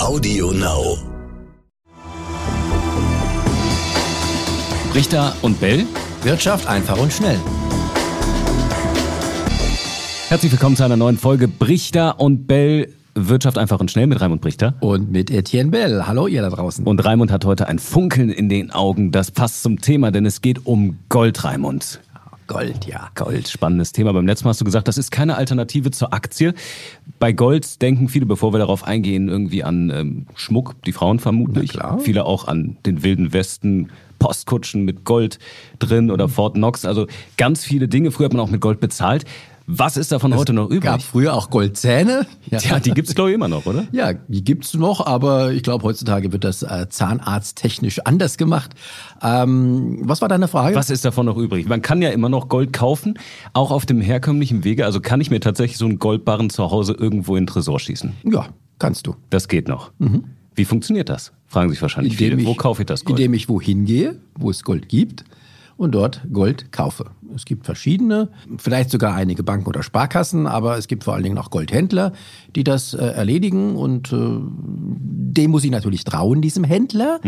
Audio Now. Richter und Bell. Wirtschaft einfach und schnell. Herzlich willkommen zu einer neuen Folge Brichter und Bell. Wirtschaft einfach und schnell mit Raimund Brichter. Und mit Etienne Bell. Hallo ihr da draußen. Und Raimund hat heute ein Funkeln in den Augen. Das passt zum Thema, denn es geht um Gold, Raimund. Gold, ja. Gold, spannendes Thema. Beim letzten Mal hast du gesagt, das ist keine Alternative zur Aktie. Bei Gold denken viele, bevor wir darauf eingehen, irgendwie an ähm, Schmuck, die Frauen vermutlich. Viele auch an den wilden Westen, Postkutschen mit Gold drin oder Fort Knox. Also ganz viele Dinge. Früher hat man auch mit Gold bezahlt. Was ist davon heute noch übrig? Gab früher auch Goldzähne. Ja, die gibt's glaube ich immer noch, oder? Ja, die gibt's noch, aber ich glaube, heutzutage wird das äh, zahnarzttechnisch anders gemacht. Ähm, was war deine Frage? Was ist davon noch übrig? Man kann ja immer noch Gold kaufen, auch auf dem herkömmlichen Wege. Also kann ich mir tatsächlich so einen Goldbarren zu Hause irgendwo in den Tresor schießen? Ja, kannst du. Das geht noch. Wie funktioniert das? Fragen sich wahrscheinlich viele. Wo kaufe ich das Gold? Indem ich wohin gehe, wo es Gold gibt und dort Gold kaufe. Es gibt verschiedene, vielleicht sogar einige Banken oder Sparkassen, aber es gibt vor allen Dingen auch Goldhändler, die das äh, erledigen und äh, dem muss ich natürlich trauen, diesem Händler,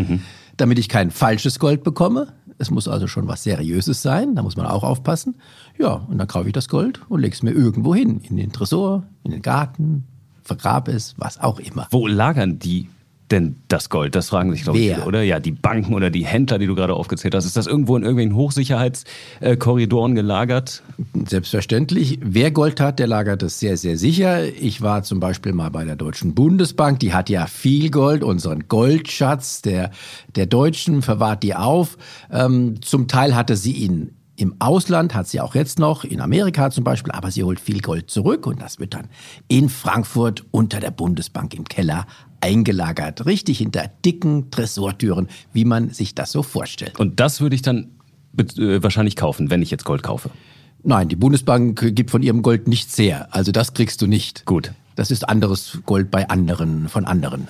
damit ich kein falsches Gold bekomme. Es muss also schon was Seriöses sein, da muss man auch aufpassen. Ja, und dann kaufe ich das Gold und lege es mir irgendwo hin, in den Tresor, in den Garten, vergrabe es, was auch immer. Wo lagern die denn das Gold? Das fragen sich, glaube ich, viele, oder? Ja, die Banken oder die Händler, die du gerade aufgezählt hast. Ist das irgendwo in irgendwelchen Hochsicherheitskorridoren gelagert? Selbstverständlich. Wer Gold hat, der lagert es sehr, sehr sicher. Ich war zum Beispiel mal bei der Deutschen Bundesbank. Die hat ja viel Gold, unseren Goldschatz der, der Deutschen, verwahrt die auf. Ähm, zum Teil hatte sie ihn im Ausland, hat sie auch jetzt noch, in Amerika zum Beispiel, aber sie holt viel Gold zurück und das wird dann in Frankfurt unter der Bundesbank im Keller eingelagert. Richtig hinter dicken Tresortüren, wie man sich das so vorstellt. Und das würde ich dann äh, wahrscheinlich kaufen, wenn ich jetzt Gold kaufe. Nein, die Bundesbank gibt von ihrem Gold nichts her. Also das kriegst du nicht. Gut. Das ist anderes Gold bei anderen, von anderen.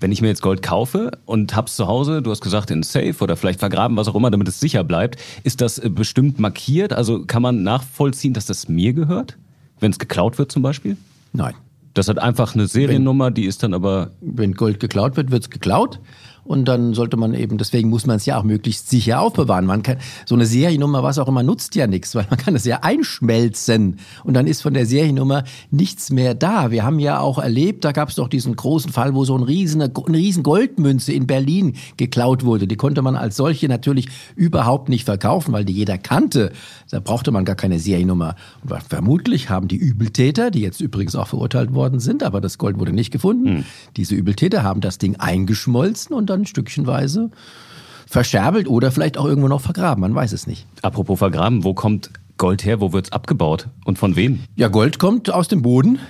Wenn ich mir jetzt Gold kaufe und hab's zu Hause, du hast gesagt in Safe oder vielleicht vergraben, was auch immer, damit es sicher bleibt, ist das äh, bestimmt markiert? Also kann man nachvollziehen, dass das mir gehört? Wenn es geklaut wird zum Beispiel? Nein. Das hat einfach eine Seriennummer, die ist dann aber Wenn Gold geklaut wird, wird's geklaut. Und dann sollte man eben, deswegen muss man es ja auch möglichst sicher aufbewahren. Man kann, so eine Seriennummer, was auch immer, nutzt ja nichts, weil man kann es ja einschmelzen. Und dann ist von der Seriennummer nichts mehr da. Wir haben ja auch erlebt, da gab es doch diesen großen Fall, wo so ein riesen, eine riesen Goldmünze in Berlin geklaut wurde. Die konnte man als solche natürlich überhaupt nicht verkaufen, weil die jeder kannte. Da brauchte man gar keine Seriennummer. Und vermutlich haben die Übeltäter, die jetzt übrigens auch verurteilt worden sind, aber das Gold wurde nicht gefunden, diese Übeltäter haben das Ding eingeschmolzen und dann stückchenweise verscherbelt oder vielleicht auch irgendwo noch vergraben. Man weiß es nicht. apropos vergraben, wo kommt Gold her, wo wird's abgebaut und von wem? Ja, Gold kommt aus dem Boden.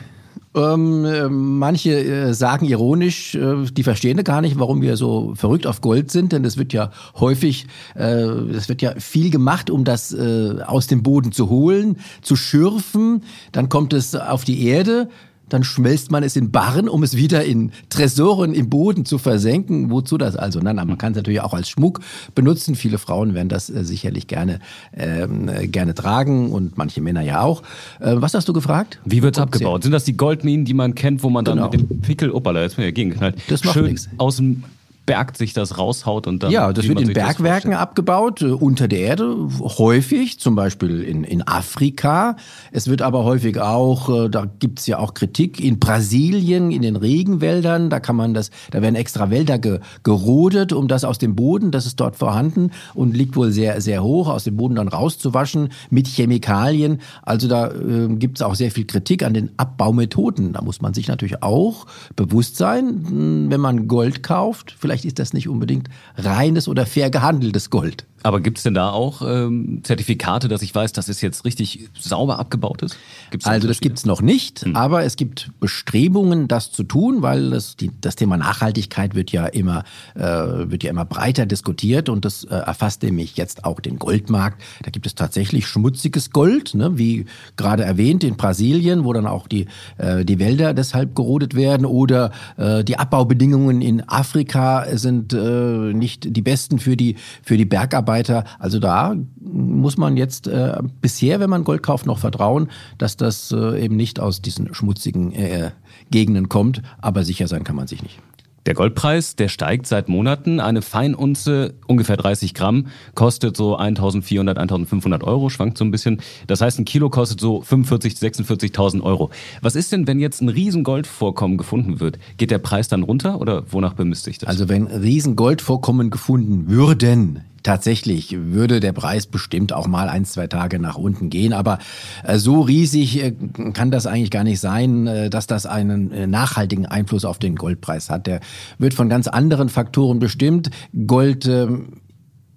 Ähm, äh, manche äh, sagen ironisch, äh, die verstehen gar nicht, warum wir so verrückt auf Gold sind, denn es wird ja häufig, äh, es wird ja viel gemacht, um das äh, aus dem Boden zu holen, zu schürfen. Dann kommt es auf die Erde. Dann schmelzt man es in Barren, um es wieder in Tresoren im Boden zu versenken. Wozu das also? Nein, nein, man kann es natürlich auch als Schmuck benutzen. Viele Frauen werden das äh, sicherlich gerne, ähm, äh, gerne tragen und manche Männer ja auch. Äh, was hast du gefragt? Wie Wo kommt's abgebaut? Sind das die Goldminen, die man kennt, wo man dann Genau. mit dem Pickel, opala, jetzt bin ich gegengeknallt, Das macht schön nix. aus dem Berg sich das raushaut und dann. Ja, das wird in Bergwerken abgebaut, äh, unter der Erde, häufig, zum Beispiel in, in Afrika. Es wird aber häufig auch, äh, da gibt's ja auch Kritik, in Brasilien, in den Regenwäldern, da kann man das, da werden extra Wälder ge, gerodet, um das aus dem Boden, das ist dort vorhanden und liegt wohl sehr, sehr hoch, aus dem Boden dann rauszuwaschen mit Chemikalien. Also da äh, gibt's auch sehr viel Kritik an den Abbaumethoden. Da muss man sich natürlich auch bewusst sein, mh, wenn man Gold kauft, vielleicht ist das nicht unbedingt reines oder fair gehandeltes Gold. Aber gibt's denn da auch ähm, Zertifikate, dass ich weiß, dass es jetzt richtig sauber abgebaut ist? Gibt's Also das Unterschiede? gibt's noch nicht, aber es gibt Bestrebungen, das zu tun, weil das, die, das Thema Nachhaltigkeit wird ja immer äh, wird ja immer breiter diskutiert und das äh, erfasst nämlich jetzt auch den Goldmarkt. Da gibt es tatsächlich schmutziges Gold, ne, wie gerade erwähnt in Brasilien, wo dann auch die äh, die Wälder deshalb gerodet werden oder äh, die Abbaubedingungen in Afrika sind äh, nicht die besten für die für die Bergarbeiter. Also da muss man jetzt äh, bisher, wenn man Gold kauft, noch vertrauen, dass das äh, eben nicht aus diesen schmutzigen äh, Gegenden kommt. Aber sicher sein kann man sich nicht. Der Goldpreis, der steigt seit Monaten. Eine Feinunze, ungefähr 30 Gramm, kostet so 1400, 1500 Euro, schwankt so ein bisschen. Das heißt, ein Kilo kostet so 45, 46.000 Euro. Was ist denn, wenn jetzt ein Riesengoldvorkommen gefunden wird? Geht der Preis dann runter oder wonach bemisst sich das? Also wenn Riesengoldvorkommen gefunden würden, Tatsächlich würde der Preis bestimmt auch mal ein, zwei Tage nach unten gehen, aber äh, so riesig äh, kann das eigentlich gar nicht sein, äh, dass das einen nachhaltigen Einfluss auf den Goldpreis hat. Der wird von ganz anderen Faktoren bestimmt. Gold ähm,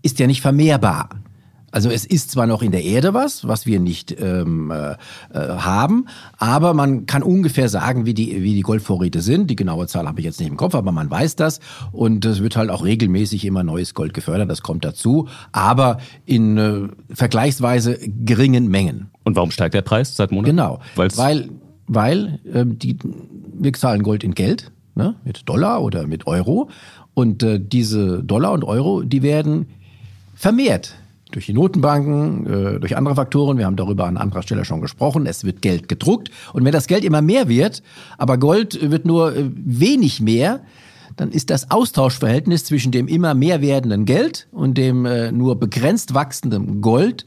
ist ja nicht vermehrbar. Also es ist zwar noch in der Erde was, was wir nicht ähm, äh, äh, haben, aber man kann ungefähr sagen, wie die, wie die Goldvorräte sind. Die genaue Zahl habe ich jetzt nicht im Kopf, aber man weiß das. Und es wird halt auch regelmäßig immer neues Gold gefördert, das kommt dazu, aber in äh, vergleichsweise geringen Mengen. Und warum steigt der Preis seit Monaten? Genau, Weil's weil, weil ähm, die, wir zahlen Gold in Geld, ne, mit Dollar oder mit Euro. Und äh, diese Dollar und Euro, die werden vermehrt durch die Notenbanken, äh, durch andere Faktoren. Wir haben darüber an anderer Stelle schon gesprochen. Es wird Geld gedruckt. Und wenn das Geld immer mehr wird, aber Gold wird nur äh, wenig mehr, dann ist das Austauschverhältnis zwischen dem immer mehr werdenden Geld und dem äh, nur begrenzt wachsenden Gold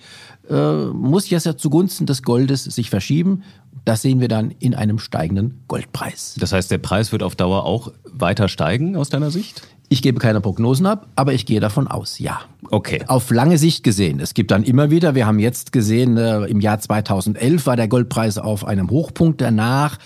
muss jetzt ja zugunsten des Goldes sich verschieben. Das sehen wir dann in einem steigenden Goldpreis. Das heißt, der Preis wird auf Dauer auch weiter steigen aus deiner Sicht? Ich gebe keine Prognosen ab, aber ich gehe davon aus, ja. Okay. Auf lange Sicht gesehen. Es gibt dann immer wieder, wir haben jetzt gesehen, äh, im Jahr 2011 war der Goldpreis auf einem Hochpunkt danach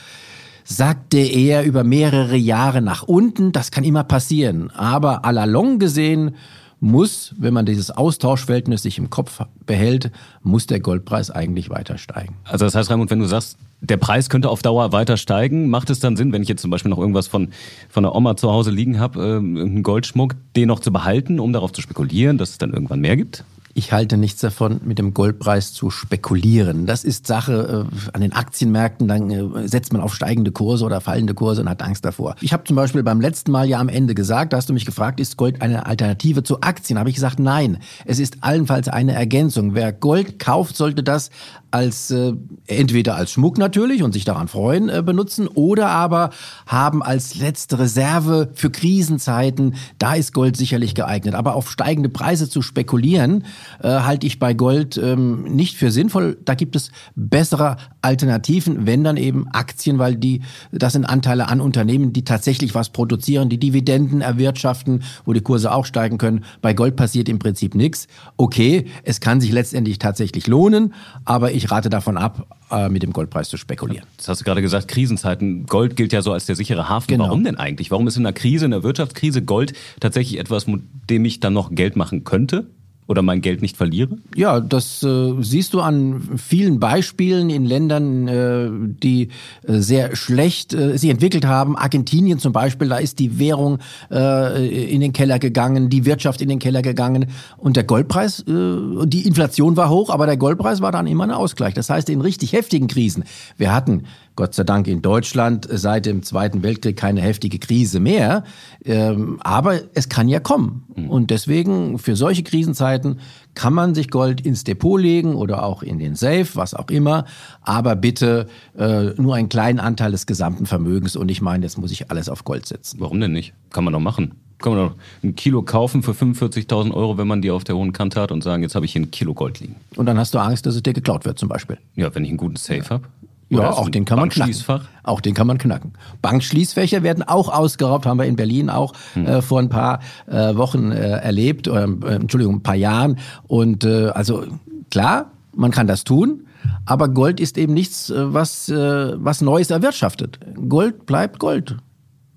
sagte er über mehrere Jahre nach unten. Das kann immer passieren. Aber à la longue gesehen muss, wenn man dieses Austauschverhältnis sich im Kopf behält, muss der Goldpreis eigentlich weiter steigen. Also das heißt, Raimund, wenn du sagst, der Preis könnte auf Dauer weiter steigen, macht es dann Sinn, wenn ich jetzt zum Beispiel noch irgendwas von, von der Oma zu Hause liegen habe, äh, irgendeinen Goldschmuck, den noch zu behalten, um darauf zu spekulieren, dass es dann irgendwann mehr gibt? Ich halte nichts davon, mit dem Goldpreis zu spekulieren. Das ist Sache äh, an den Aktienmärkten. Dann äh, setzt man auf steigende Kurse oder fallende Kurse und hat Angst davor. Ich habe zum Beispiel beim letzten Mal ja am Ende gesagt, da hast du mich gefragt, ist Gold eine Alternative zu Aktien? Habe ich gesagt, nein. Es ist allenfalls eine Ergänzung. Wer Gold kauft, sollte das als äh, entweder als Schmuck natürlich und sich daran freuen äh, benutzen oder aber haben als letzte Reserve für Krisenzeiten. Da ist Gold sicherlich geeignet. Aber auf steigende Preise zu spekulieren, äh, halte ich bei Gold ähm, nicht für sinnvoll. Da gibt es bessere Alternativen, wenn dann eben Aktien, weil die das sind Anteile an Unternehmen, die tatsächlich was produzieren, die Dividenden erwirtschaften, wo die Kurse auch steigen können. Bei Gold passiert im Prinzip nichts. Okay, es kann sich letztendlich tatsächlich lohnen, aber ich rate davon ab, äh, mit dem Goldpreis zu spekulieren. Das hast du gerade gesagt, Krisenzeiten. Gold gilt ja so als der sichere Hafen. Genau. Warum denn eigentlich? Warum ist in einer Krise, in einer Wirtschaftskrise Gold tatsächlich etwas, mit dem ich dann noch Geld machen könnte? Oder mein Geld nicht verliere? Ja, das äh, siehst du an vielen Beispielen in Ländern, äh, die äh, sehr schlecht äh, sich entwickelt haben. Argentinien zum Beispiel, da ist die Währung äh, in den Keller gegangen, die Wirtschaft in den Keller gegangen und der Goldpreis, äh, die Inflation war hoch, aber der Goldpreis war dann immer ein Ausgleich. Das heißt, in richtig heftigen Krisen, wir hatten Gott sei Dank in Deutschland seit dem Zweiten Weltkrieg keine heftige Krise mehr. Ähm, aber es kann ja kommen. Mhm. Und deswegen für solche Krisenzeiten kann man sich Gold ins Depot legen oder auch in den Safe, was auch immer. Aber bitte äh, nur einen kleinen Anteil des gesamten Vermögens. Und ich meine, jetzt muss ich alles auf Gold setzen. Warum denn nicht? Kann man doch machen kann man doch ein Kilo kaufen für 45.000 Euro, wenn man die auf der hohen Kante hat und sagen, jetzt habe ich hier ein Kilo Gold liegen. Und dann hast du Angst, dass es dir geklaut wird zum Beispiel. Ja, wenn ich einen guten Safe ja. habe. Ja, auch den kann man knacken. Auch den kann man knacken. Bankschließfächer werden auch ausgeraubt, haben wir in Berlin auch hm. äh, vor ein paar äh, Wochen äh, erlebt, oder, äh, Entschuldigung, ein paar Jahren. Und äh, also klar, man kann das tun, aber Gold ist eben nichts, äh, was, äh, was Neues erwirtschaftet. Gold bleibt Gold.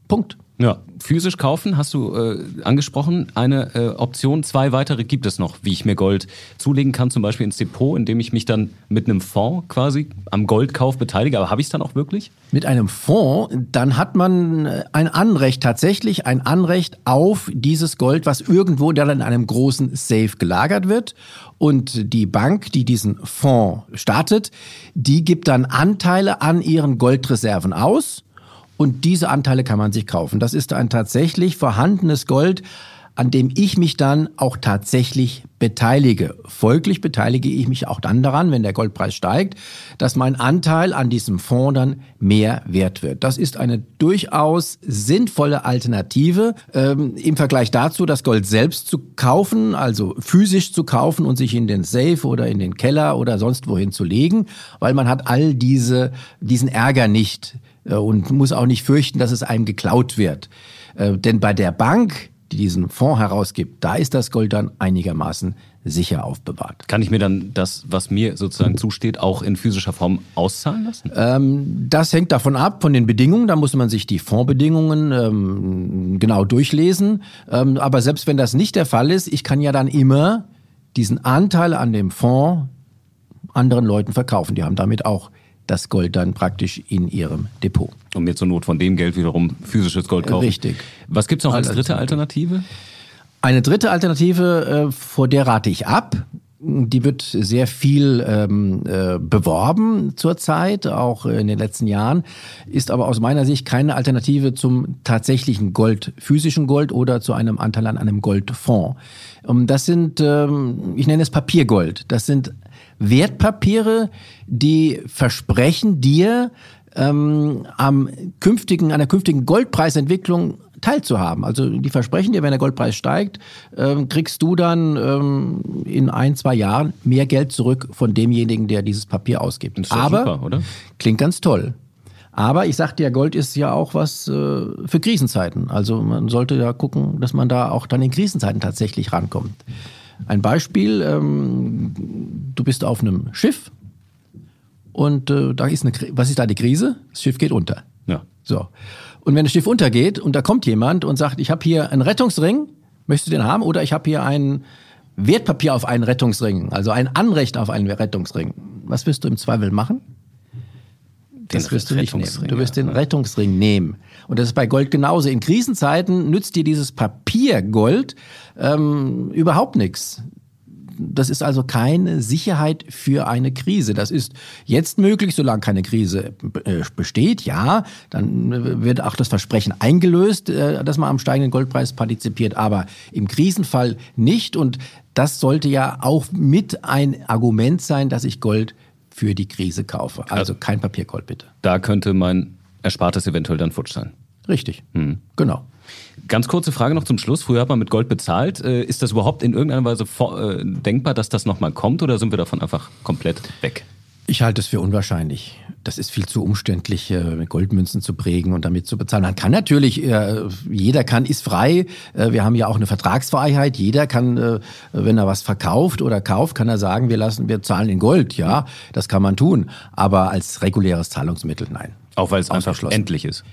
Punkt. Ja, physisch kaufen hast du äh, angesprochen. Eine äh, Option, zwei weitere gibt es noch, wie ich mir Gold zulegen kann, zum Beispiel ins Depot, indem ich mich dann mit einem Fonds quasi am Goldkauf beteilige. Aber habe ich es dann auch wirklich? Mit einem Fonds, dann hat man äh, ein Anrecht, tatsächlich ein Anrecht auf dieses Gold, was irgendwo dann in einem großen Safe gelagert wird. Und die Bank, die diesen Fonds startet, die gibt dann Anteile an ihren Goldreserven aus und diese Anteile kann man sich kaufen. Das ist ein tatsächlich vorhandenes Gold, an dem ich mich dann auch tatsächlich beteilige. Folglich beteilige ich mich auch dann daran, wenn der Goldpreis steigt, dass mein Anteil an diesem Fonds dann mehr wert wird. Das ist eine durchaus sinnvolle Alternative ähm, im Vergleich dazu, das Gold selbst zu kaufen, also physisch zu kaufen und sich in den Safe oder in den Keller oder sonst wohin zu legen, weil man hat all diese, diesen Ärger nicht und muss auch nicht fürchten, dass es einem geklaut wird. Äh, denn bei der Bank, die diesen Fonds herausgibt, da ist das Gold dann einigermaßen sicher aufbewahrt. Kann ich mir dann das, was mir sozusagen zusteht, auch in physischer Form auszahlen lassen? Ähm, das hängt davon ab, von den Bedingungen. Da muss man sich die Fondsbedingungen ähm, genau durchlesen. Ähm, aber selbst wenn das nicht der Fall ist, ich kann ja dann immer diesen Anteil an dem Fonds anderen Leuten verkaufen. Die haben damit auch das Gold dann praktisch in ihrem Depot. Und mir zur Not von dem Geld wiederum physisches Gold kaufen. Richtig. Was gibt es noch als dritte Alternative? Eine dritte Alternative, äh, vor der rate ich ab. Die wird sehr viel ähm, äh, beworben zurzeit, auch in den letzten Jahren, ist aber aus meiner Sicht keine Alternative zum tatsächlichen Gold, physischen Gold oder zu einem Anteil an einem Goldfonds. Ähm, das sind, ähm, ich nenne es Papiergold. Das sind Wertpapiere, die versprechen dir ähm, am künftigen, an der künftigen Goldpreisentwicklung teilzuhaben. Also die versprechen dir, wenn der Goldpreis steigt, ähm, kriegst du dann ähm, in ein, zwei Jahren mehr Geld zurück von demjenigen, der dieses Papier ausgibt. Das ist Aber super, oder? klingt ganz toll. Aber ich sagte ja, Gold ist ja auch was äh, für Krisenzeiten. Also man sollte ja gucken, dass man da auch dann in Krisenzeiten tatsächlich rankommt. Ein Beispiel, ähm, du bist auf einem Schiff und äh, da ist eine, was ist da die Krise? Das Schiff geht unter. Ja. So. Und wenn das Schiff untergeht und da kommt jemand und sagt, ich habe hier einen Rettungsring, möchtest du den haben? Oder ich habe hier ein Wertpapier auf einen Rettungsring, also ein Anrecht auf einen Rettungsring. Was wirst du im Zweifel machen? Das wirst du nicht nehmen. Du wirst den Rettungsring nehmen. Und das ist bei Gold genauso. In Krisenzeiten nützt dir dieses Papiergold ähm, überhaupt nichts. Das ist also keine Sicherheit für eine Krise. Das ist jetzt möglich, solange keine Krise äh, besteht. Ja, dann wird auch das Versprechen eingelöst, äh, dass man am steigenden Goldpreis partizipiert, aber im Krisenfall nicht. Und das sollte ja auch mit ein Argument sein, dass ich Gold für die Krise kaufe. Also kein Papiergold bitte. Da könnte mein Erspartes eventuell dann futsch sein. Richtig. Hm. Genau. Ganz kurze Frage noch zum Schluss. Früher hat man mit Gold bezahlt. Äh, ist das überhaupt in irgendeiner Weise äh, denkbar, dass das nochmal kommt oder sind wir davon einfach komplett weg? Ich halte es für unwahrscheinlich. Das ist viel zu umständlich, äh, Goldmünzen zu prägen und damit zu bezahlen. Man kann natürlich, äh, jeder kann, ist frei. Äh, wir haben ja auch eine Vertragsfreiheit. Jeder kann, wenn er was verkauft oder kauft, kann er sagen, wir lassen, wir zahlen in Gold. Ja, das kann man tun. Aber als reguläres Zahlungsmittel, nein. Auch weil es einfach endlich ist.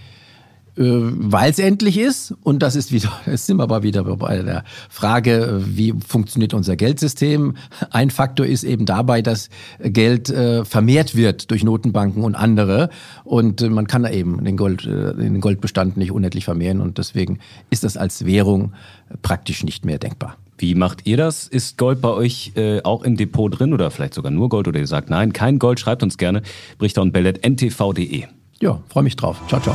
Äh, weil es endlich ist. Und das ist wieder, jetzt sind wir aber wieder bei der Frage, wie funktioniert unser Geldsystem. Ein Faktor ist eben dabei, dass Geld äh, vermehrt wird durch Notenbanken und andere. Und äh, man kann eben den, Gold, den Goldbestand nicht unendlich vermehren. Und deswegen ist das als Währung praktisch nicht mehr denkbar. Wie macht ihr das? Ist Gold bei euch äh, auch im Depot drin oder vielleicht sogar nur Gold oder ihr sagt nein, kein Gold? Schreibt uns gerne. Brichter und Bellet ntv.de. Ja, freue mich drauf. Ciao, ciao.